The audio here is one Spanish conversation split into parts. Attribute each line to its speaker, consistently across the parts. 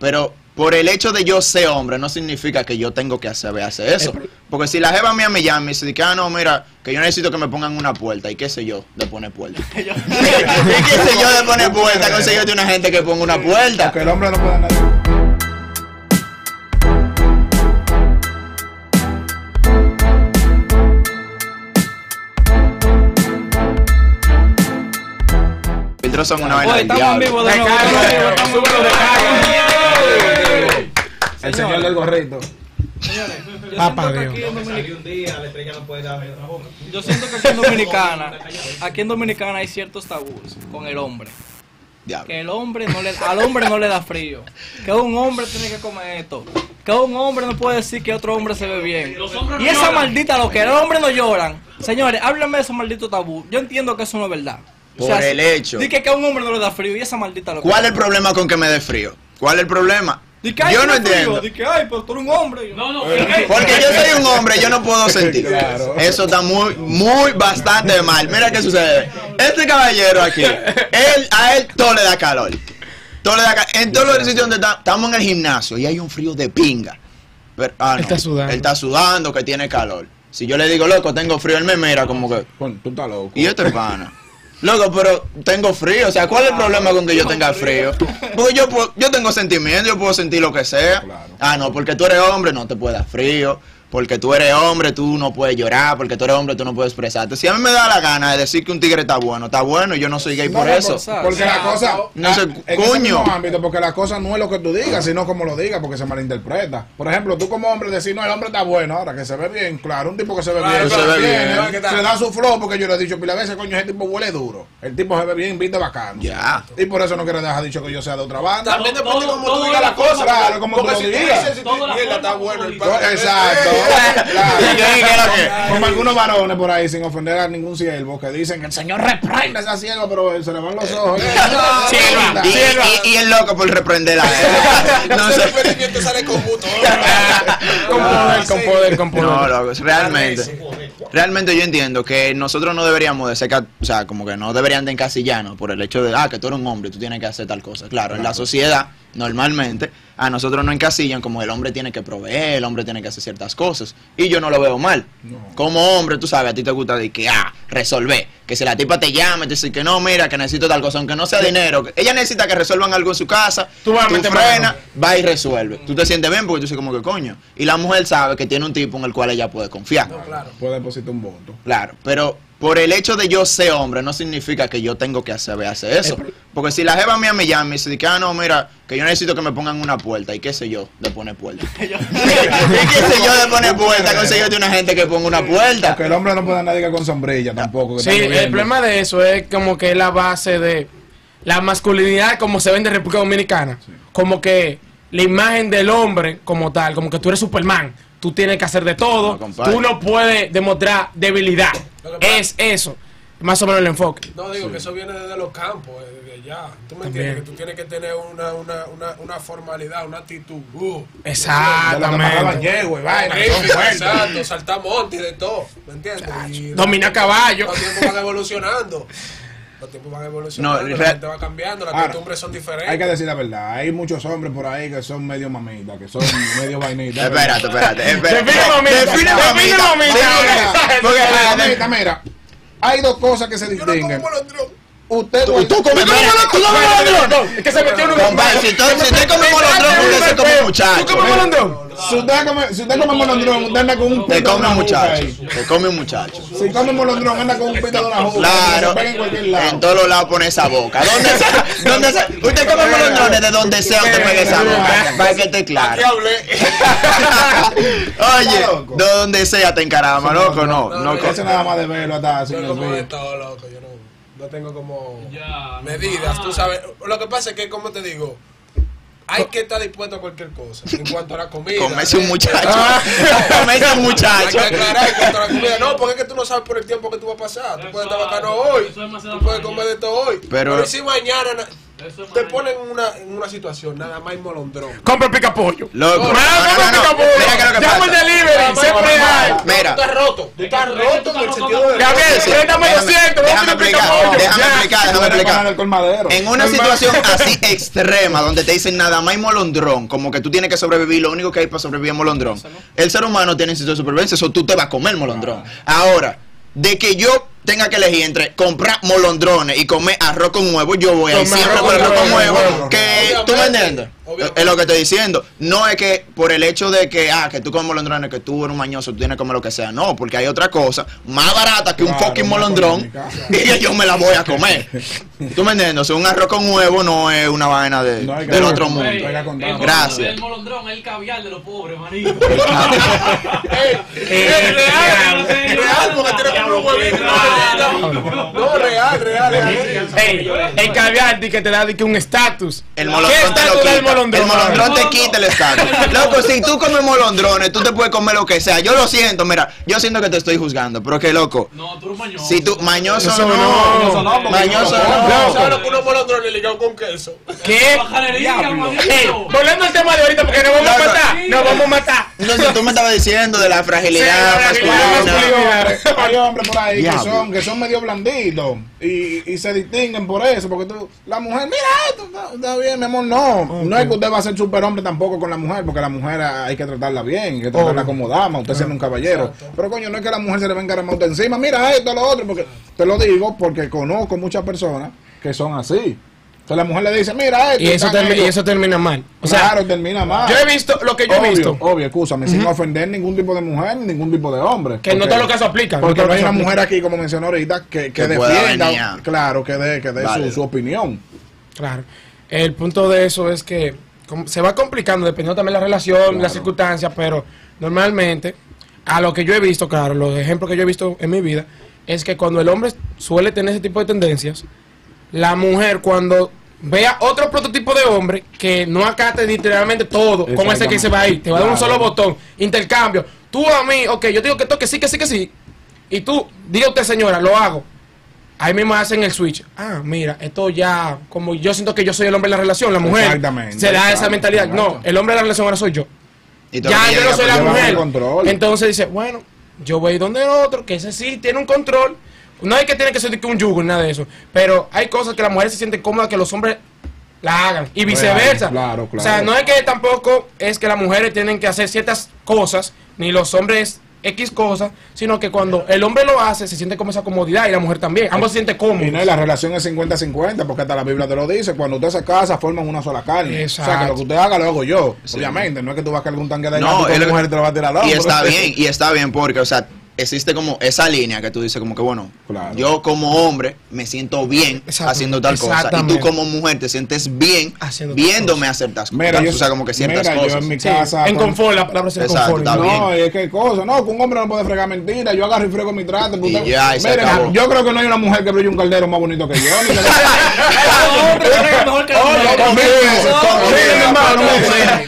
Speaker 1: Pero por el hecho de yo ser hombre no significa que yo tengo que hacer, hacer eso. Porque si la jeva mía me llama y dice que, ah, no, mira, que yo necesito que me pongan una puerta. ¿Y qué sé yo de poner puerta? ¿Y qué sé yo de poner puerta? Consíguete una gente que ponga una puerta.
Speaker 2: Porque el hombre no puede andar.
Speaker 1: Filtros son una vaina
Speaker 3: Oye,
Speaker 1: del
Speaker 3: estamos en
Speaker 1: diablo.
Speaker 2: El señor del gorrito.
Speaker 3: Señores, yo
Speaker 4: Papá
Speaker 3: siento que
Speaker 4: Dios.
Speaker 3: aquí en Dominicana,
Speaker 5: un día, la estrella no puede dar otra boca.
Speaker 3: yo siento que aquí en Dominicana, aquí en Dominicana hay ciertos tabús con el hombre. Que el hombre no le, al hombre no le da frío. Que un hombre tiene que comer esto. Que un hombre no puede decir que otro hombre se ve bien. Y esa maldita lo que el hombre no lloran. Señores, háblenme de ese maldito tabú. Yo entiendo que eso no es verdad.
Speaker 1: Por el hecho.
Speaker 3: Di que, que a un hombre no le da frío y esa maldita lo
Speaker 1: ¿Cuál es el problema con que me dé frío? ¿Cuál es el problema?
Speaker 3: Di que, ay,
Speaker 1: Yo no entiendo.
Speaker 3: Di que, ay, pero tú eres un hombre. No, no,
Speaker 1: Porque yo soy un hombre, yo no puedo sentir.
Speaker 2: Claro.
Speaker 1: Eso está muy, muy bastante mal. Mira qué sucede. Este caballero aquí, él, a él todo le da calor. Todo le da ca- En todos los sitios donde está- estamos en el gimnasio y hay un frío de pinga. Pero, ah, no.
Speaker 4: Él está sudando.
Speaker 1: Él está sudando, que tiene calor. Si yo le digo, loco, tengo frío, él me mira como que.
Speaker 2: Tú estás loco.
Speaker 1: Y este es pana. Loco, pero tengo frío. O sea, ¿cuál es el problema con que yo tenga frío? Porque yo, yo tengo sentimiento, yo puedo sentir lo que sea.
Speaker 2: Claro.
Speaker 1: Ah, no, porque tú eres hombre, no te puede dar frío. Porque tú eres hombre, tú no puedes llorar. Porque tú eres hombre, tú no puedes expresarte. Si a mí me da la gana de decir que un tigre está bueno, está bueno y yo no soy gay
Speaker 2: No,
Speaker 1: por eso.
Speaker 3: por-
Speaker 2: Porque la cosa.
Speaker 1: No sé,
Speaker 2: ah, en
Speaker 1: coño.
Speaker 2: ámbito, porque la cosa no es lo que tú digas, sino como lo digas, porque se malinterpreta. Por ejemplo, tú como hombre decir, no, el hombre está bueno, ahora que se ve bien, claro, un tipo que se ve
Speaker 5: Claro,
Speaker 2: bien,
Speaker 1: se ve
Speaker 2: viene,
Speaker 1: bien.
Speaker 2: se le da su flow, porque yo le he dicho pila veces, coño, ese tipo huele duro. El tipo se ve bien, viste bacano.
Speaker 1: Ya.
Speaker 2: Y por eso no quiere dejar dicho que yo sea de otra banda.
Speaker 5: También depende cómo tú digas
Speaker 6: la
Speaker 5: cosa.
Speaker 2: Claro, como tú lo
Speaker 5: si tú
Speaker 2: digas. Exacto. Como algunos varones por ahí, sin ofender a ningún siervo, que dicen que el Señor reprenda a esa sierva, pero se le van los ojos.
Speaker 1: Sierva. Y, el loco por reprender a él. No sé.
Speaker 5: sale con
Speaker 4: poder, con poder, con poder.
Speaker 1: No, loco, realmente. Realmente yo entiendo que nosotros no deberíamos de ser, o sea, como que no deberían de encasillarnos por el hecho de, ah, que tú eres un hombre y tú tienes que hacer tal cosa. Claro, en la sociedad, normalmente, a nosotros no encasillan como el hombre tiene que proveer, el hombre tiene que hacer ciertas cosas. Y yo no lo veo mal. Como hombre, tú sabes, a ti te gusta de que, ah, resolver. Que si la tipa te llama y te dice que no, mira, que necesito tal cosa, aunque no sea dinero. que- Ella necesita que resuelvan algo en su casa.
Speaker 4: Tú vas a meter
Speaker 1: frenas,
Speaker 4: mano.
Speaker 1: va y resuelve. Tú te sientes bien porque tú dices como que coño. Y la mujer sabe que tiene un tipo en el cual ella puede confiar.
Speaker 2: Puede depositar un voto.
Speaker 1: Claro, pero por el hecho de yo ser hombre no significa que yo tengo que hacer, hacer eso. Porque si la jeva mía me llama y dice que, ah, no, mira, que yo necesito que me pongan una puerta. ¿Y qué sé yo de poner puerta? ¿Y qué sé yo de poner puerta? Consíguete una gente que ponga una puerta.
Speaker 2: Porque el hombre no puede andar diga, con sombrilla tampoco. que
Speaker 4: Sí, el problema de eso es como que la base de la masculinidad como se ve en República Dominicana. Como que la imagen del hombre como tal, como que tú eres Superman. Tú tienes que hacer de todo.
Speaker 1: No,
Speaker 4: tú no puedes demostrar debilidad. Es eso. Más o menos el enfoque.
Speaker 5: No, digo que eso viene desde los campos, desde allá. ¿Tú me
Speaker 4: También.
Speaker 5: entiendes? Que tú tienes que tener una, una, una, una formalidad, una actitud. Uh,
Speaker 4: Exactamente.
Speaker 2: yegua y vaina,
Speaker 5: exacto, saltar montes y de todo. ¿Me entiendes? Y
Speaker 4: Domina caballo.
Speaker 5: Los tiempos van evolucionando. Los tiempos van evolucionando,
Speaker 1: No,
Speaker 5: la gente va cambiando, las
Speaker 2: Ahora,
Speaker 5: costumbres son diferentes.
Speaker 2: Hay que decir la verdad. Hay muchos hombres por ahí que son medio mamitas, que son medio vainitas.
Speaker 1: Espérate, espérate, espérate.
Speaker 4: Define mamita.
Speaker 1: Define
Speaker 4: Define
Speaker 1: mamita.
Speaker 4: mamita.
Speaker 1: Sí, porque-
Speaker 2: Mira, mamita, mira. Hay dos cosas que se distinguen. Usted,
Speaker 1: Tú- tú comes
Speaker 2: Mira,
Speaker 1: molondrón, tú comes molondrón.
Speaker 4: Es que se metió en un
Speaker 1: tú- si usted come molondrón, usted se come muchacho.
Speaker 4: ¿Tú comes molondrón?
Speaker 2: Si usted come, si usted come molondrón, usted anda con un
Speaker 1: Te
Speaker 2: pito de
Speaker 1: come un muchacho. Te come un muchacho.
Speaker 2: Si come molondrón, anda con un pito de una juca.
Speaker 1: Claro,
Speaker 2: Se en cualquier lado.
Speaker 1: en todos los lados pone esa boca. ¿Dónde sea? ¿Dónde sea? Usted come molondrones de donde sea, usted pegue esa boca. Para que esté claro. Oye, donde sea te encarama, loco, no.
Speaker 5: no,
Speaker 1: No,
Speaker 2: nada más de verlo hasta sin
Speaker 5: Yo como de
Speaker 2: vídeo.
Speaker 5: todo, loco. Yo no, no tengo como medidas, tú sabes. Lo que pasa es que, como te digo, hay que estar dispuesto a cualquier cosa. En cuanto a la comida.
Speaker 1: Comerse un
Speaker 5: ¿eh?
Speaker 1: muchacho.
Speaker 5: Ah.
Speaker 1: Comerse un
Speaker 5: Hay
Speaker 1: muchacho.
Speaker 5: que aclarar en cuanto a la comida. No, porque es que tú no sabes por el tiempo que tú vas a pasar. Tú puedes estar bacano hoy. Tú puedes comer de todo hoy.
Speaker 1: Pero-
Speaker 5: Pero, si mañana. Te ponen en una, en una situación nada más molondrón.
Speaker 4: Compra pica pollo.
Speaker 1: Loco,
Speaker 5: No,
Speaker 1: no, no,
Speaker 4: Llama el
Speaker 1: pasa.
Speaker 4: delivery, siempre hay.
Speaker 1: Mira.
Speaker 5: Tú estás roto. Tú estás roto en el sentido de.
Speaker 4: Gabriel, préstame
Speaker 1: déjame-
Speaker 4: 200,
Speaker 1: déjame
Speaker 4: pica
Speaker 1: explicar, déjame explicar, déjame explicar. En una situación así extrema, donde te dicen nada más molondrón, como que tú tienes que sobrevivir, lo único que hay para sobrevivir es molondrón. El ser humano tiene instinto de supervivencia, eso tú te vas a comer molondrón. Ahora, de que yo tenga que elegir entre comprar molondrones y comer arroz con huevo, yo voy a ir siempre por arroz con
Speaker 4: huevo.
Speaker 1: Que tú me entiendes. Es lo que estoy diciendo. No es que por el hecho de que, ah, que tú comes molondrones, que tú eres un mañoso, tú tienes que comer lo que sea. No, porque hay otra cosa más barata que un
Speaker 2: Claro,
Speaker 1: fucking molondrón y que yo me la voy a comer. ¿Tú me entiendes? O sea, un arroz con huevo no es una vaina de,
Speaker 2: No
Speaker 1: del otro mundo.
Speaker 6: el
Speaker 1: Gracias.
Speaker 6: El molondrón es el caviar de los pobres, manito.
Speaker 5: Es real, real, porque tiene como un huevito. No, real, real, real.
Speaker 4: Ey, el caviar di que te da que un estatus.
Speaker 1: El
Speaker 4: ¿Qué
Speaker 1: molondrón te lo quita.
Speaker 4: el molondrón?
Speaker 1: El molondrón te quita el estatus. Loco, si tú comes molondrones, tú te puedes comer lo que sea. Yo lo siento, mira, yo siento que te estoy juzgando, pero que loco.
Speaker 6: No, tú eres mañoso.
Speaker 1: Si tú, mañoso no,
Speaker 4: no.
Speaker 1: mañoso
Speaker 5: ¿Sabes
Speaker 1: no.
Speaker 5: lo que unos molondrones ligados con queso?
Speaker 4: ¿Qué? Volviendo al tema de ahorita porque nos vamos a matar. Nos vamos a matar.
Speaker 1: Entonces tú me estabas diciendo de la fragilidad masculina.
Speaker 2: hay hombres por ahí que
Speaker 1: Diablo.
Speaker 2: Son, que son medio blanditos y, y se distinguen por eso, porque tú, la mujer, mira esto, está, está bien, mi amor, no, no es que usted va a ser superhombre tampoco con la mujer, porque la mujer hay que tratarla bien, hay que tratarla como dama, usted siendo un caballero, pero coño, no es que la mujer se le venga a usted encima, mira esto, lo otro, porque te lo digo porque conozco muchas personas que son así. Entonces la mujer le dice, mira esto,
Speaker 4: Y eso, y termina mal. O sea,
Speaker 2: claro, termina mal.
Speaker 4: yo he visto lo que yo he
Speaker 2: obvio,
Speaker 4: visto.
Speaker 2: Obvio, escúchame, sin ofender ningún tipo de mujer ni ningún tipo de hombre.
Speaker 4: Que no
Speaker 2: Porque-
Speaker 4: todos los casos aplican.
Speaker 2: Porque
Speaker 4: no
Speaker 2: no hay una mujer aquí, como mencionó ahorita, que, que defienda, claro, que dé, que dé su, opinión.
Speaker 4: Claro. El punto de eso es que se va complicando dependiendo también de la relación, las circunstancias, pero normalmente, a lo que yo he visto, claro, los ejemplos que yo he visto en mi vida, es que cuando el hombre suele tener ese tipo de tendencias, la mujer cuando vea otro prototipo de hombre que no acate literalmente todo, como ese que se va ahí, te va a dar un solo botón, intercambio, tú a mí, ok, yo te digo que toque sí, que sí, que sí, y tú, diga usted señora, lo hago. Ahí mismo hacen el switch. Ah, mira, esto ya, como yo siento que yo soy el hombre de la relación, la mujer
Speaker 2: Exactamente,
Speaker 4: se da esa
Speaker 2: exacto,
Speaker 4: mentalidad. No, el hombre de la relación ahora soy yo.
Speaker 1: Y
Speaker 4: Ya yo no soy la
Speaker 1: pues,
Speaker 2: lleva
Speaker 4: mujer. Entonces dice, bueno, yo voy donde el otro, que ese sí tiene un control. No hay que tener que ser un yugo ni nada de eso. Pero hay cosas que las mujeres se sienten cómodas que los hombres la hagan. Y viceversa.
Speaker 2: claro,
Speaker 4: O sea,
Speaker 2: claro.
Speaker 4: no es que tampoco es que las mujeres tienen que hacer ciertas cosas, ni los hombres X cosas, sino que cuando el hombre lo hace, se siente como esa comodidad y la mujer también. Ambos se sienten cómodos.
Speaker 2: Y no, y la relación es 50-50, porque hasta la Biblia te lo dice. Cuando usted se casa, forman una sola carne. O sea, que
Speaker 4: Exacto.
Speaker 2: lo que usted haga, lo hago yo. Obviamente, no es que tú vas a cargar un tanque de
Speaker 1: No, lo que-
Speaker 2: mujer te lo va a tirar al
Speaker 1: Y está bien, y está bien porque, o sea, existe como esa línea que tú dices como que, bueno,
Speaker 2: Claro.
Speaker 1: yo como hombre me siento bien
Speaker 4: Exacto,
Speaker 1: haciendo tal cosa. Y tú como mujer te sientes bien
Speaker 4: Haciendo
Speaker 1: viéndome hacer
Speaker 2: Mira,
Speaker 1: cosas.
Speaker 2: yo,
Speaker 1: o sea, como que ciertas
Speaker 2: mira, yo
Speaker 1: cosas.
Speaker 2: en mi
Speaker 4: Sí,
Speaker 2: casa.
Speaker 4: en
Speaker 2: con-
Speaker 4: confort, la palabra es confort.
Speaker 1: está bien.
Speaker 2: No, es que cosa, no, que un hombre no puede fregar mentiras. Yo agarro y frego mi trato.
Speaker 1: Y ya, y acabó.
Speaker 2: yo creo que no hay una mujer que brille un caldero más bonito que yo. ni que-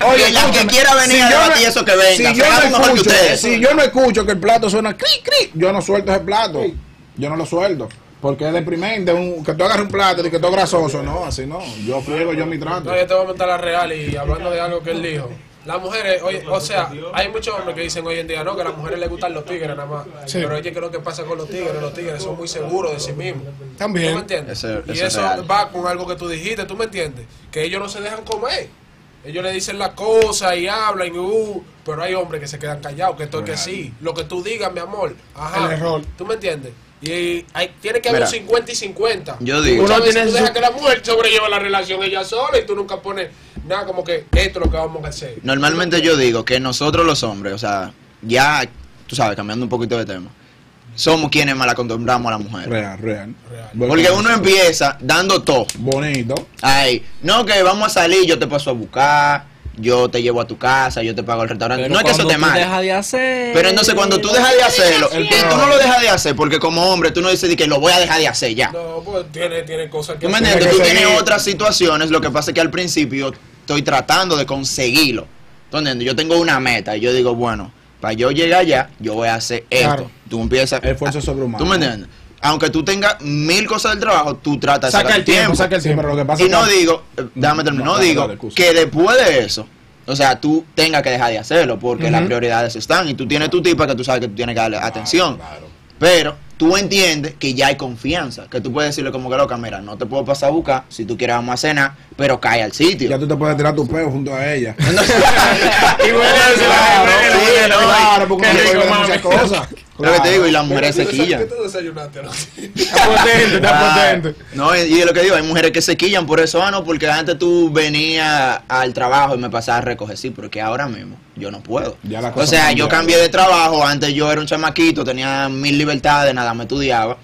Speaker 2: Oye,
Speaker 1: la que quiera venir a debatir
Speaker 2: no-
Speaker 1: eso que venga.
Speaker 2: No si yo no escucho que el plato suena cri, cri, yo no suelto ese plato. Yo no lo suelto. Porque es deprimente un- que tú agarres un plato y que todo grasoso. No, así no. Yo friego yo mi trato.
Speaker 5: No, yo te voy a montar la real y hablando de algo que él dijo. Las mujeres, oye, o sea, hay muchos hombres que dicen hoy en día, no, que a las mujeres les gustan los tigres nada más.
Speaker 4: Sí.
Speaker 5: Pero oye, ¿qué es lo que pasa con los tigres? Los tigres son muy seguros de sí mismos.
Speaker 4: También.
Speaker 5: ¿Tú me entiendes? Y
Speaker 1: eso es
Speaker 5: eso
Speaker 1: real.
Speaker 5: va con algo que tú dijiste, ¿tú me entiendes? Que ellos no se dejan comer. Ellos le dicen las cosas y hablan, y, uh, pero hay hombres que se quedan callados, que esto es que sí. Lo que tú digas, mi amor. Ajá.
Speaker 4: El error.
Speaker 5: ¿Tú me entiendes? Y hay, tiene que haber
Speaker 1: Mira,
Speaker 5: un 50 y 50.
Speaker 1: yo digo-
Speaker 4: Uno tiene
Speaker 5: tú dejas que la mujer sobrelleva la relación ella sola y tú nunca pones nada como que esto es lo que vamos a hacer.
Speaker 1: Normalmente yo digo que nosotros los hombres, o sea, ya, tú sabes, cambiando un poquito de tema, somos quienes mal acostumbramos a la mujer.
Speaker 2: Real, real.
Speaker 5: Real.
Speaker 1: Porque uno empieza dando todo.
Speaker 2: Bonito.
Speaker 1: Ay, no, que vamos a salir, yo te paso a buscar, yo te llevo a tu casa, yo te pago el restaurante.
Speaker 3: Pero
Speaker 1: no es que eso te
Speaker 3: tú
Speaker 1: male.
Speaker 3: dejas de hacer.
Speaker 1: Pero entonces cuando tú dejas de hacerlo, y tú no lo dejas de hacer, porque como hombre tú no dices que lo voy a dejar de hacer ya.
Speaker 5: No, pues tiene, tiene cosas que
Speaker 1: ¿Tú
Speaker 5: hacer.
Speaker 2: que
Speaker 1: Tú tienes otras situaciones, lo que pasa es que al principio estoy tratando de conseguirlo. ¿Tú entiendes? Yo tengo una meta y yo digo, bueno, para yo llegar allá, yo voy a hacer esto.
Speaker 4: Claro.
Speaker 1: Tú empiezas...
Speaker 2: Esfuerzo sobrehumano.
Speaker 1: ¿Tú me entiendes? aunque tú tengas mil cosas del trabajo, tú tratas de
Speaker 4: Saca
Speaker 1: sacar
Speaker 4: el tiempo, saca el tiempo.
Speaker 2: pero lo que pasa
Speaker 1: Y no
Speaker 2: que-
Speaker 1: digo, eh, déjame terminar,
Speaker 2: No,
Speaker 1: digo
Speaker 2: dale,
Speaker 1: que después de eso, o sea, tú tengas que dejar de hacerlo porque las prioridades están y tú tienes tu tipa que tú sabes que tú tienes que darle atención.
Speaker 2: claro.
Speaker 1: Pero tú entiendes que ya hay confianza, que tú puedes decirle como que loca, mira, no te puedo pasar a buscar, si tú quieres vamos a cenar, pero cae al sitio.
Speaker 2: Ya tú te puedes tirar tu peo junto a ella.
Speaker 4: Y bueno, eso,
Speaker 2: Claro,
Speaker 1: sí, no,
Speaker 2: claro, porque
Speaker 4: mami.
Speaker 2: muchas cosas.
Speaker 1: Lo que te digo, y las mujeres se quillan.
Speaker 5: ¿Qué tú desayunaste? no?
Speaker 4: Está potente, está potente.
Speaker 1: No, y, y lo que digo, hay mujeres que se quillan por eso, ah, no, porque antes tú venías al trabajo y me pasabas a recoger, sí, porque ahora mismo yo no puedo.
Speaker 2: Ya
Speaker 1: o sea, yo cambié de trabajo, antes yo era un chamaquito, tenía mil libertades, nada me estudiaba.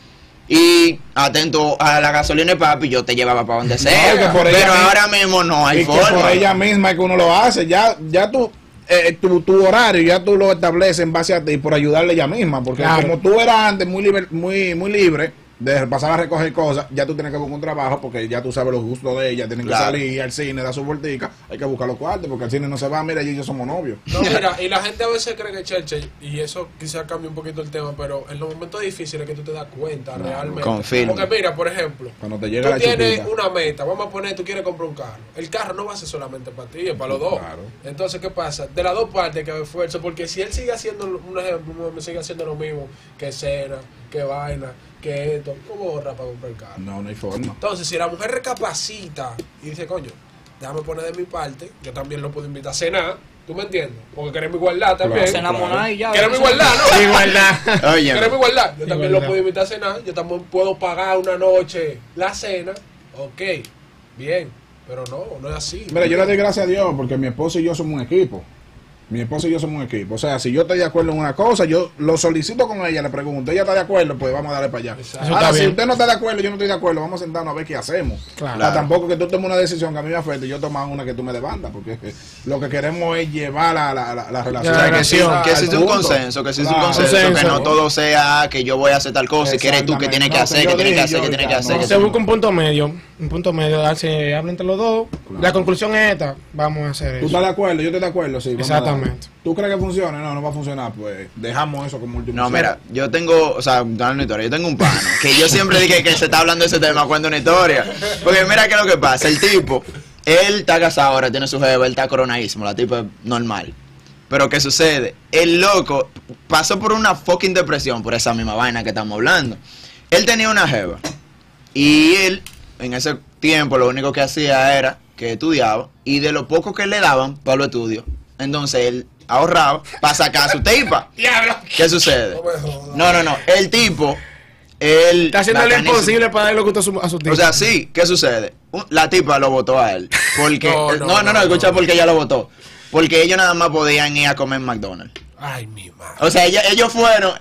Speaker 1: Y atento a la gasolina de papi, yo te llevaba para donde sea. pero ahora mismo no hay
Speaker 2: y que
Speaker 1: forma.
Speaker 2: por ella misma es que uno lo hace. Ya, ya tú, eh, tu, tu horario, ya tú lo estableces en base a ti por ayudarle ella misma. Porque
Speaker 4: Claro.
Speaker 2: como tú eras antes muy libre, muy, muy libre de pasar a recoger cosas, ya tú tienes que buscar un trabajo porque ya tú sabes los gustos de ella. Tienen que salir al cine, dar su vueltica. Hay que buscar los cuartos porque al cine no se va. Mira, y yo somos novios.
Speaker 5: No, mira, y la gente a veces cree que Cheche, y eso quizás cambie un poquito el tema, pero en los momentos difíciles que tú te das cuenta realmente.
Speaker 1: confirmo.
Speaker 5: Porque mira, por ejemplo,
Speaker 2: Cuando te llega
Speaker 5: tú
Speaker 2: la
Speaker 5: tienes
Speaker 2: chupita.
Speaker 5: una meta, vamos a poner, tú quieres comprar un carro. El carro no va a ser solamente para ti, es para los dos.
Speaker 2: Claro.
Speaker 5: Entonces, ¿qué pasa? De las dos partes hay que haber esfuerzo, porque si él sigue haciendo, un ejemplo, sigue haciendo lo mismo, que cena, que vaina, que esto, ¿cómo ahorra para comprar el carro?
Speaker 2: No, no hay forma.
Speaker 5: Entonces, si la mujer recapacita y dice, coño, déjame poner de mi parte, yo también lo puedo invitar a cenar, ¿tú me entiendes? Porque queremos igualdad también.
Speaker 2: Claro.
Speaker 3: Y ya.
Speaker 5: Queremos igualdad, ¿no?
Speaker 4: Igualdad.
Speaker 1: Oye,
Speaker 5: Queremos igualdad. Yo también
Speaker 4: Igualdad.
Speaker 5: lo puedo invitar a cenar, yo también puedo pagar una noche la cena, ok, bien, pero no, no es así.
Speaker 2: Mira, yo le doy gracias a Dios porque mi esposo y yo somos un equipo. Mi esposo y yo somos un equipo. O sea, si yo estoy de acuerdo en una cosa, yo lo solicito con ella, le pregunto, ella está de acuerdo, pues vamos a darle para allá. Ahora, si
Speaker 4: bien.
Speaker 2: usted no está de acuerdo, yo no estoy de acuerdo, vamos a sentarnos a ver qué hacemos.
Speaker 4: Claro.
Speaker 2: O sea, tampoco que tú tomes una decisión que a mí me afecte y yo tomar una que tú me demandas, porque es que lo que queremos es llevar la, la, la, la relación.
Speaker 1: O sea, que sí, que existe un consenso, que existe un
Speaker 2: Claro.
Speaker 1: consenso, que no todo sea que yo voy a hacer tal cosa y que eres tú que tienes que hacer,
Speaker 2: que
Speaker 1: tienes que hacer, que tienes que hacer.
Speaker 4: Se
Speaker 1: tú-
Speaker 4: busca un punto medio, un punto medio, darse, hablen entre los dos. La conclusión es esta, vamos a hacer
Speaker 2: ¿Tú
Speaker 4: eso.
Speaker 2: estás de acuerdo? Yo estoy de acuerdo, sí. darle.
Speaker 4: Exactamente.
Speaker 2: ¿Tú crees que funcione? No, no va a funcionar, pues dejamos eso como último.
Speaker 1: No, mira, yo tengo, o sea, dale una historia, yo tengo un pano, que yo siempre dije que se está hablando de ese tema, cuento una historia. Porque mira qué es lo que pasa, el tipo, él está casado ahora, tiene su jeva, él está coronadísimo, la tipa es normal. Pero ¿qué sucede? El loco pasó por una fucking depresión por esa misma vaina que estamos hablando. Él tenía una jeva. Y él, en ese tiempo, lo único que hacía era que estudiaba. Y de lo poco que le daban para los estudios, entonces él ahorraba para sacar a su tipa.
Speaker 4: Diablo.
Speaker 1: ¿Qué sucede?
Speaker 5: No.
Speaker 1: No, no. El tipo, él.
Speaker 4: Está haciendo lo imposible para darle gusto a su, a su tío.
Speaker 1: O sea, sí, ¿qué sucede? La tipa lo votó a él. Porque.
Speaker 5: No,
Speaker 1: No,
Speaker 5: no,
Speaker 1: no, no,
Speaker 5: no,
Speaker 1: escucha
Speaker 5: no.
Speaker 1: porque ella lo votó. Porque ellos nada más podían ir a comer McDonald's.
Speaker 5: Ay, mi madre.
Speaker 1: O sea, ella- ellos fueron.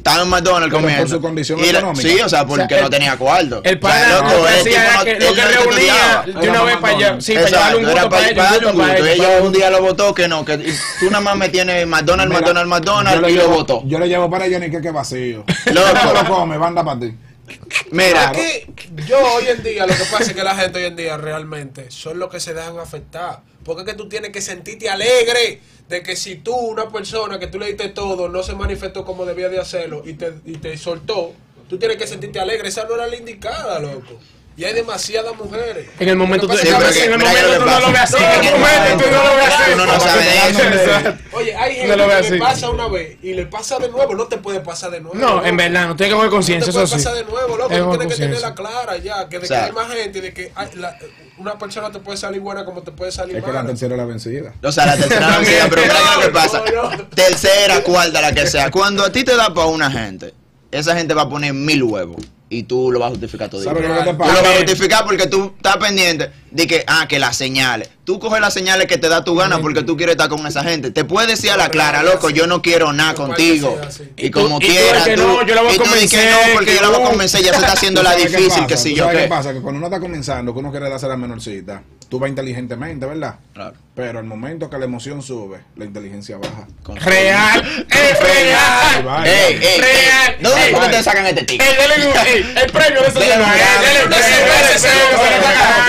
Speaker 1: Estaban en McDonald's
Speaker 2: Pero por
Speaker 1: comiendo.
Speaker 2: su condición
Speaker 1: Y la-
Speaker 2: económica.
Speaker 1: Sí, o sea, porque
Speaker 4: O sea, el-
Speaker 1: no tenía cuarto.
Speaker 4: el
Speaker 1: O sea, loco,
Speaker 4: lo
Speaker 1: tipo
Speaker 4: era
Speaker 1: no-
Speaker 4: que
Speaker 1: él
Speaker 4: lo que
Speaker 1: no
Speaker 4: reunía de una vez para allá. Sí, para llevarle un
Speaker 1: era
Speaker 4: gusto
Speaker 1: para, darle
Speaker 4: ellos,
Speaker 1: un
Speaker 4: para
Speaker 1: gusto.
Speaker 4: ellos,
Speaker 1: Ella un día lo votó que no, que tú nada más me tienes McDonald's, McDonald's, McDonald's y lo votó.
Speaker 2: Yo le llevo para Johnny que que vacío.
Speaker 1: Loco.
Speaker 2: Lo comes, banda para ti.
Speaker 1: Mira,
Speaker 5: que yo hoy en día, lo que pasa es que la gente hoy en día realmente son los que se dejan afectar. Porque es que tú tienes que sentirte alegre de que si tú, una persona que tú le diste todo, no se manifestó como debía de hacerlo y te, y te soltó, tú tienes que sentirte alegre. Esa no era la indicada, loco. Y hay demasiadas mujeres.
Speaker 4: En el momento tú,
Speaker 5: es
Speaker 4: en el momento tú no lo ves así.
Speaker 5: No,
Speaker 4: En el
Speaker 5: no,
Speaker 4: momento tú no lo ves así.
Speaker 1: Uno no sabe de eso.
Speaker 5: Oye, hay
Speaker 4: No
Speaker 5: gente que le pasa una vez y le pasa de nuevo, no te puede pasar de nuevo.
Speaker 4: No, en verdad, no tiene que
Speaker 5: No
Speaker 4: conciencia,
Speaker 5: te
Speaker 4: eso
Speaker 5: puede
Speaker 4: sí.
Speaker 5: pasar de nuevo, loco.
Speaker 4: Es
Speaker 5: Tú tienes que tenerla clara ya. Que de que hay más gente de que la- una persona te puede salir buena como te puede salir
Speaker 2: Es que la
Speaker 5: mala.
Speaker 2: tercera es la vencida.
Speaker 1: O sea, la tercera vencida, pero mira qué es lo que pasa.
Speaker 5: No, no.
Speaker 1: Tercera, cuarta, la que sea. Cuando a ti te da para una gente, esa gente va a poner mil huevos. Y tú lo vas a justificar todo.
Speaker 2: ¿Sabes lo que te
Speaker 1: Tú lo vas a justificar porque tú estás pendiente de que, ah, que las señales. Tú coges las señales que te da tu gana porque tú quieres estar con esa gente. Te puedes decir a la clara, loco, yo no quiero nada contigo. Y como quieras, tú.
Speaker 4: no, yo la voy a convencer,
Speaker 1: no, porque
Speaker 4: que
Speaker 1: yo la voy a convencer, ya se está haciendo
Speaker 2: ¿Tú
Speaker 1: la difícil, que si
Speaker 2: ¿Tú
Speaker 1: yo qué.
Speaker 2: qué pasa? Que cuando uno está comenzando, que uno quiere darse la menorcita, tú vas inteligentemente, ¿verdad?
Speaker 1: Claro.
Speaker 2: Pero al momento que la emoción sube, la inteligencia baja.
Speaker 1: Con-
Speaker 4: Real, es real.
Speaker 1: Ey.
Speaker 4: Real.
Speaker 1: ¿Dónde
Speaker 4: Ey,
Speaker 1: por qué te sacan este tic?
Speaker 4: El, premio de ese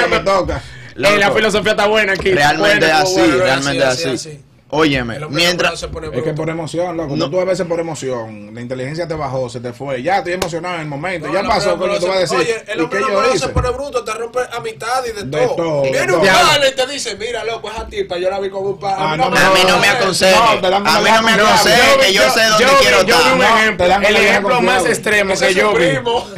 Speaker 1: Dele
Speaker 2: toca.
Speaker 4: Ey, la filosofía está buena aquí.
Speaker 1: Realmente así, realmente
Speaker 5: así.
Speaker 1: Óyeme,
Speaker 5: El
Speaker 1: mientras...
Speaker 5: enamorado se pone
Speaker 2: Es que por emoción, loco.
Speaker 1: No.
Speaker 2: Tú a veces por emoción, la inteligencia te bajó, se te fue. Ya estoy emocionado en el momento.
Speaker 5: No,
Speaker 2: ya
Speaker 5: el
Speaker 2: pasó, coño, tú vas a decir.
Speaker 5: Oye, el
Speaker 2: ¿y
Speaker 5: hombre
Speaker 2: hice?
Speaker 5: se pone bruto, te rompe amistad y de,
Speaker 2: De
Speaker 5: todo.
Speaker 2: todo.
Speaker 5: Viene un pana y te dice, mira, loco, esa tipa, yo la vi con un pana.
Speaker 2: Ah,
Speaker 1: A mí no me aconseje,
Speaker 2: No, te dan
Speaker 1: a mí no me aconseje que yo sé dónde
Speaker 4: yo,
Speaker 1: quiero estar.
Speaker 2: No,
Speaker 4: ejemplo, el ejemplo más extremo que
Speaker 5: es
Speaker 4: yo vi.
Speaker 5: primo.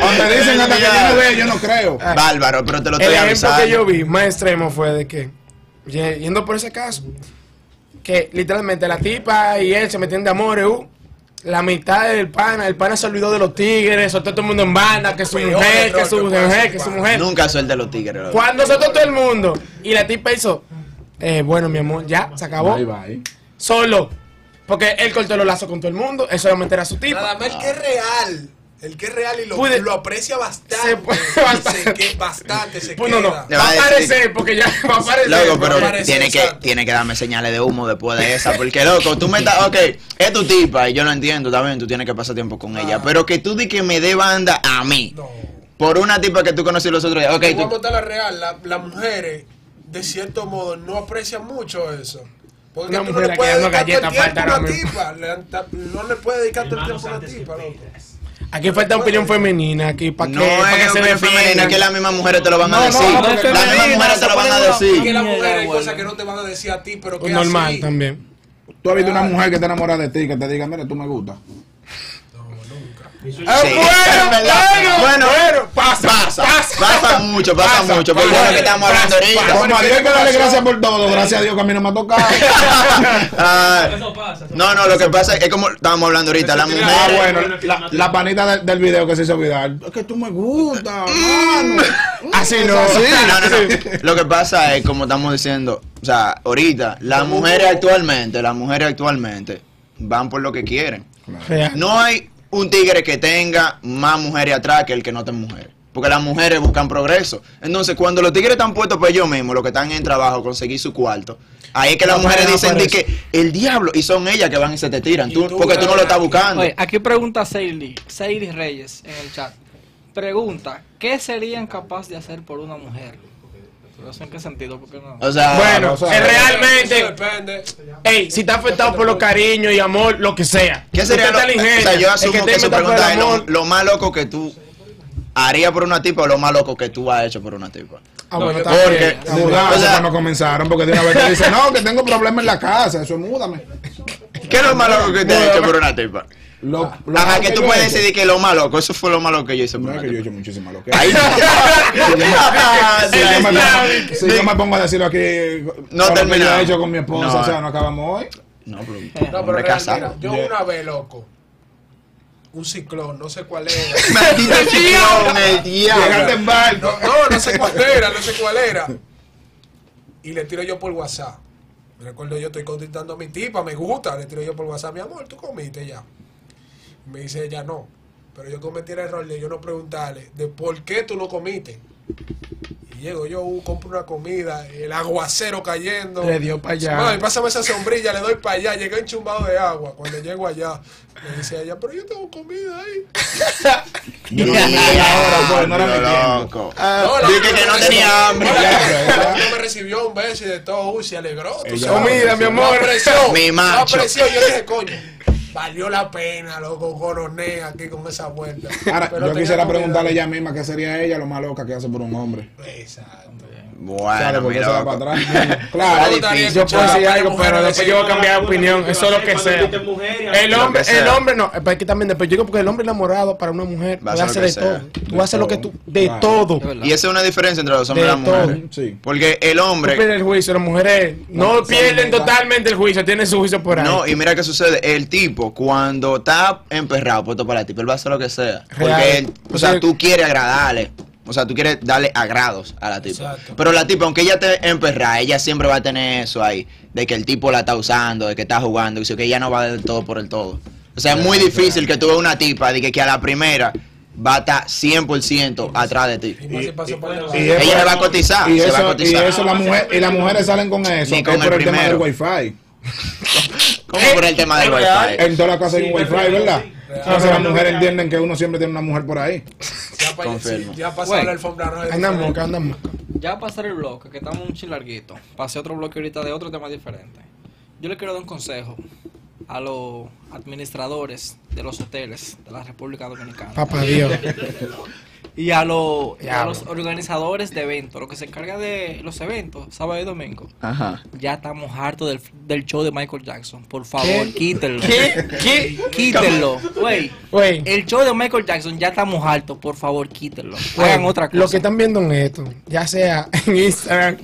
Speaker 2: No, donde dicen hasta que yo no veo, yo no creo.
Speaker 1: Bárbaro, pero te lo
Speaker 4: El
Speaker 1: estoy
Speaker 4: ejemplo
Speaker 1: avisando.
Speaker 4: que yo vi más extremo fue de que, yendo por ese caso, que literalmente la tipa y él se metían de amores, uh, la mitad del pana, el pana se olvidó de los tigres, soltó a todo el mundo en banda, que su
Speaker 5: Peor
Speaker 4: mujer,
Speaker 5: error
Speaker 4: que su
Speaker 5: que
Speaker 4: mujer, que su mujer.
Speaker 1: Nunca de los tigres. loco.
Speaker 4: Cuando soltó todo el mundo y la tipa hizo, eh, bueno, mi amor, ya, se acabó.
Speaker 2: Bye, bye.
Speaker 4: Solo. Porque él cortó los lazos con todo el mundo, eso solamente era su tipa.
Speaker 5: Nada más que es real. El que es real y lo, lo aprecia bastante.
Speaker 4: Se puede-
Speaker 5: Se que- bastante se
Speaker 4: Pues no, no,
Speaker 5: queda.
Speaker 1: Le
Speaker 4: va a aparecer, porque ya va a aparecer.
Speaker 1: Loco, pero tiene que, tiene que darme señales de humo después de esa. Porque, loco, tú me estás. Ok, es tu tipa y yo lo entiendo, bien, tú tienes que pasar tiempo con ella. Pero que tú di que me dé banda a mí.
Speaker 5: No.
Speaker 1: Por una tipa que tú conociste los otros días. Ok,
Speaker 5: Te voy a
Speaker 1: tú.
Speaker 5: contar la real. la- Las mujeres, de cierto modo, no aprecian mucho eso. Porque
Speaker 4: Una
Speaker 5: tú no
Speaker 4: mujer
Speaker 5: le puedes dedicar todo el tiempo a una tipa. No le puedes dedicar todo el tiempo a una tipa, loco.
Speaker 4: Aquí falta opinión femenina, aquí para que,
Speaker 1: No
Speaker 4: pa' que
Speaker 1: es
Speaker 4: se
Speaker 1: opinión femenina,
Speaker 4: defiendan.
Speaker 1: es que las mismas mujeres te lo van a decir.
Speaker 2: no,
Speaker 1: las mismas mujeres te lo van a
Speaker 3: una-
Speaker 5: Que
Speaker 1: decir.
Speaker 5: las mujeres hay cosas que no te van a decir a ti, pero que es
Speaker 4: Normal
Speaker 5: así.
Speaker 4: también.
Speaker 2: Tú has visto una mujer que te enamora de ti, que te diga, mira, tú me gustas.
Speaker 1: Sí.
Speaker 4: Ah, bueno,
Speaker 1: Es
Speaker 4: bueno,
Speaker 1: bueno,
Speaker 4: bueno, pasa,
Speaker 1: pasa,
Speaker 4: pasa.
Speaker 1: pasa mucho, pasa,
Speaker 4: Pasa,
Speaker 1: mucho. Es lo que estamos hablando ahorita.
Speaker 2: Como a Dios hay que darle gracias por todo, gracias a Dios que a mí no me ha tocado.
Speaker 1: Ah,
Speaker 6: Eso pasa. eso
Speaker 1: no, no, lo que pasa es como estábamos hablando ahorita, la mujer.
Speaker 2: Ah, bueno, la, la panita del, del video que se hizo viral. Es que tú me gustas, mano.
Speaker 4: Así no.
Speaker 2: así.
Speaker 1: No, no, no. Lo que pasa es, como estamos diciendo, o sea, ahorita, las mujeres actualmente, las mujeres actualmente van por lo que quieren. No hay un tigre que tenga más mujeres atrás que el que no tenga mujeres. Porque las mujeres buscan progreso. Entonces, cuando los tigres están puestos por ellos mismos, los que están en trabajo, conseguir su cuarto, ahí es que las
Speaker 4: No,
Speaker 1: mujeres
Speaker 4: no
Speaker 1: dicen de que el diablo, y son ellas que van y se te tiran, tú-
Speaker 5: tú
Speaker 1: porque tú no lo estás buscando.
Speaker 3: Oye, aquí pregunta Seili, Seili Reyes en el chat. Pregunta, ¿qué serían capaces de hacer por una mujer? No sé en qué sentido, porque no.
Speaker 1: O sea,
Speaker 4: Bueno,
Speaker 2: o sea,
Speaker 4: es
Speaker 5: Eso
Speaker 4: realmente,
Speaker 5: depende.
Speaker 4: ey, si está afectado por los cariños y amor, lo que sea.
Speaker 1: ¿qué sería lo, o sea, yo asumo que su
Speaker 4: el
Speaker 1: pregunta es lo, más loco que tú harías por una tipa o lo más loco que tú has hecho por una tipa.
Speaker 4: Ah, bueno,
Speaker 5: yo-
Speaker 4: está
Speaker 1: porque-
Speaker 4: bien.
Speaker 2: A mudarse
Speaker 1: O sea-
Speaker 2: cuando comenzaron, porque de una vez te dicen, no, que tengo problemas en la casa, eso es múdame.
Speaker 1: ¿Qué es lo más loco que te has hecho por una tipa?
Speaker 2: Lo, lo
Speaker 1: Ajá,
Speaker 2: más
Speaker 1: que tú puedes
Speaker 2: he hecho-
Speaker 1: decidir que lo más loco, eso fue lo más loco que yo hice
Speaker 2: No es que yo he hecho muchísimas lo que
Speaker 1: Ahí.
Speaker 2: Si yo me pongo- a decirlo aquí,
Speaker 1: No
Speaker 2: con lo que
Speaker 1: terminamos.
Speaker 2: he hecho con mi esposa,
Speaker 1: No.
Speaker 2: o sea, no acabamos hoy.
Speaker 1: No, pero,
Speaker 5: No, pero real, mira, yo
Speaker 2: Yeah.
Speaker 5: una vez, loco, un ciclón, no sé cuál era.
Speaker 1: Maldito ciclón, el diablo.
Speaker 2: Llegaste en barco.
Speaker 5: No, no, no sé cuál era, no sé cuál era. Y le tiro yo por WhatsApp. Me recuerdo yo estoy contestando a mi tipa, me gusta, le tiro yo por WhatsApp, mi amor, tú comiste ya. Me dice ella no. Pero yo cometí el error de yo no preguntarle de por qué tú no comiste. Y llego yo, uh, compro una comida, el aguacero cayendo.
Speaker 4: Le dio pa' allá.
Speaker 5: Mami, pásame esa sombrilla, le doy para allá. Llegué enchumbado de agua. Cuando llego allá, me dice ella, pero yo tengo comida ahí.
Speaker 2: Yo no tenía ahora, pues, no era mi
Speaker 1: Diablo,
Speaker 2: tiempo.
Speaker 1: loco.
Speaker 5: No, la
Speaker 1: Dije que no
Speaker 5: me
Speaker 1: tenía hambre.
Speaker 5: No, la
Speaker 2: Ya,
Speaker 5: mujer-
Speaker 2: ya.
Speaker 5: la mujer me recibió un beso y de todo, uy, se alegró.
Speaker 2: Ella-.
Speaker 4: Comida, mi amor.
Speaker 5: apreció,
Speaker 1: Mi
Speaker 5: la
Speaker 1: macho.
Speaker 5: apreció. Yo dije, coño, valió la pena, loco, coroné aquí con esa vuelta.
Speaker 2: Ahora,
Speaker 5: Pero
Speaker 2: yo quisiera preguntarle a ella misma qué sería ella lo más loca que hace por un hombre.
Speaker 5: Exacto.
Speaker 1: Bueno,
Speaker 2: Claro, porque se va para atrás. Claro,
Speaker 1: difícil.
Speaker 4: Yo puedo decir algo, pero después yo voy a cambiar de opinión. Eso es lo que sea. El hombre, el
Speaker 1: sea.
Speaker 4: hombre no, es que también después yo digo porque el hombre enamorado para una mujer
Speaker 1: Va a
Speaker 4: puede
Speaker 1: hacer
Speaker 4: de todo.
Speaker 1: sea.
Speaker 4: Tú haces lo que tú, de todo.
Speaker 1: Y esa es una diferencia entre los hombres y las mujeres. Porque el hombre.
Speaker 4: pierdes el juicio, las mujeres no, pierden totalmente el juicio, tienen su juicio por ahí.
Speaker 1: No, y mira qué sucede. El tipo, cuando está emperrado, puesto para tipa, él va a hacer lo que sea. Porque, o sea,
Speaker 4: Porque-
Speaker 1: tú quieres agradarle. O sea, tú quieres darle agrados a la tipa.
Speaker 5: Exacto.
Speaker 1: Pero la tipa, aunque ella esté emperrada, ella siempre va a tener eso ahí. De que el tipo la está usando, de que está jugando. Y que ella no va del todo por el todo. O sea, es muy difícil que tú veas una tipa de que, que a la primera va a estar 100% atrás de ti.
Speaker 5: Y el
Speaker 2: y
Speaker 1: Ella se va a cotizar.
Speaker 2: Y
Speaker 1: se va a
Speaker 2: eso, y eso la mujer, y las mujeres salen con eso,
Speaker 1: Ni
Speaker 2: que
Speaker 1: con
Speaker 2: es por
Speaker 1: el
Speaker 2: el tema del
Speaker 1: primero.
Speaker 2: wifi.
Speaker 1: ¿Cómo por el tema del wifi?
Speaker 2: En toda la casa hay un wifi, ¿verdad?
Speaker 7: sí.
Speaker 2: Entonces las mujeres entienden que uno siempre tiene una mujer por ahí.
Speaker 5: Ya, pa-
Speaker 1: Confirmo.
Speaker 5: sí, ya pasó
Speaker 3: Güey.
Speaker 5: la alfombra roja.
Speaker 4: Anda moca, anda moca.
Speaker 3: Ya pasar el bloque, que estamos un chin larguito, pasé otro bloque ahorita de otro tema diferente. Yo le quiero dar un consejo a los administradores de los hoteles de la República Dominicana
Speaker 4: Papá Dios.
Speaker 3: y a, los- y a
Speaker 4: Diablo.
Speaker 3: los organizadores de eventos, los que se encargan de los eventos, sábado y domingo.
Speaker 1: Ajá.
Speaker 3: Ya estamos hartos del, del show de Michael Jackson. Por favor, quítenlo.
Speaker 4: ¿Qué? ¿Qué?
Speaker 3: Quítenlo. Güey,
Speaker 4: Güey.
Speaker 3: el show de Michael Jackson ya estamos hartos. Por favor, quítenlo.
Speaker 4: Güey,
Speaker 3: Hagan otra cosa.
Speaker 4: Lo que están viendo en esto, ya sea en Instagram,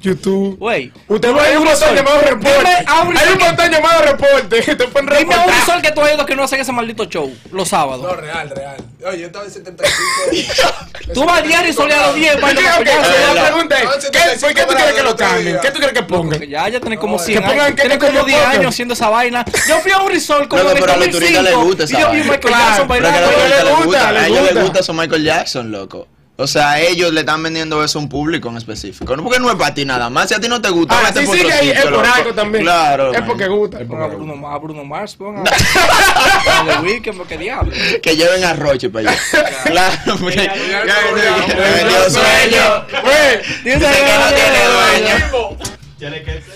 Speaker 4: YouTube.
Speaker 3: Güey,
Speaker 4: Usted va a ir a un botón
Speaker 3: Aurisol,
Speaker 4: llamado reporte. Hay un botón llamado reporte. Te pueden
Speaker 3: Dime a un
Speaker 4: reportar.
Speaker 3: resort que tú has ido que no hacen ese maldito show los sábados.
Speaker 5: No, real, real. Oye, yo estaba en 75.
Speaker 3: Tú vas diario y a los 10 para a
Speaker 4: la pregunta es,
Speaker 5: No,
Speaker 4: ¿qué,
Speaker 5: 75
Speaker 4: ¿por qué tú quieres que lo cambien? ¿Qué tú quieres que pongan?
Speaker 3: Ya, ya tenés como
Speaker 5: No,
Speaker 3: 100
Speaker 4: que pongan
Speaker 3: años. Tienes como
Speaker 4: yo
Speaker 3: 10
Speaker 4: ponga.
Speaker 3: años haciendo esa vaina. Yo fui a un resort como en el
Speaker 1: pero a los turistas les
Speaker 3: 2005
Speaker 1: gusta
Speaker 3: y yo vi. Michael Jackson
Speaker 1: Pero que a
Speaker 3: bailando.
Speaker 1: los turistas les
Speaker 4: gusta,
Speaker 1: a ellos les
Speaker 4: gusta
Speaker 1: eso Michael Jackson, loco. O sea, ellos le están vendiendo eso a un público en específico. No porque no es para ti nada más. Si a ti no te gusta,
Speaker 4: Ah, sí,
Speaker 1: por
Speaker 4: sí,
Speaker 1: otro
Speaker 4: que ahí es
Speaker 1: sitio,
Speaker 4: por algo también.
Speaker 1: Claro.
Speaker 4: Es
Speaker 1: man.
Speaker 4: porque gusta.
Speaker 3: Pon a Bruno, a Bruno Mars, pon a, a The Weeknd, porque diablo.
Speaker 1: Que lleven a Roche para allá. claro, porque que vendió sueño.
Speaker 4: Güey,
Speaker 1: Dice que no tiene dueño.
Speaker 6: Ya le quedé.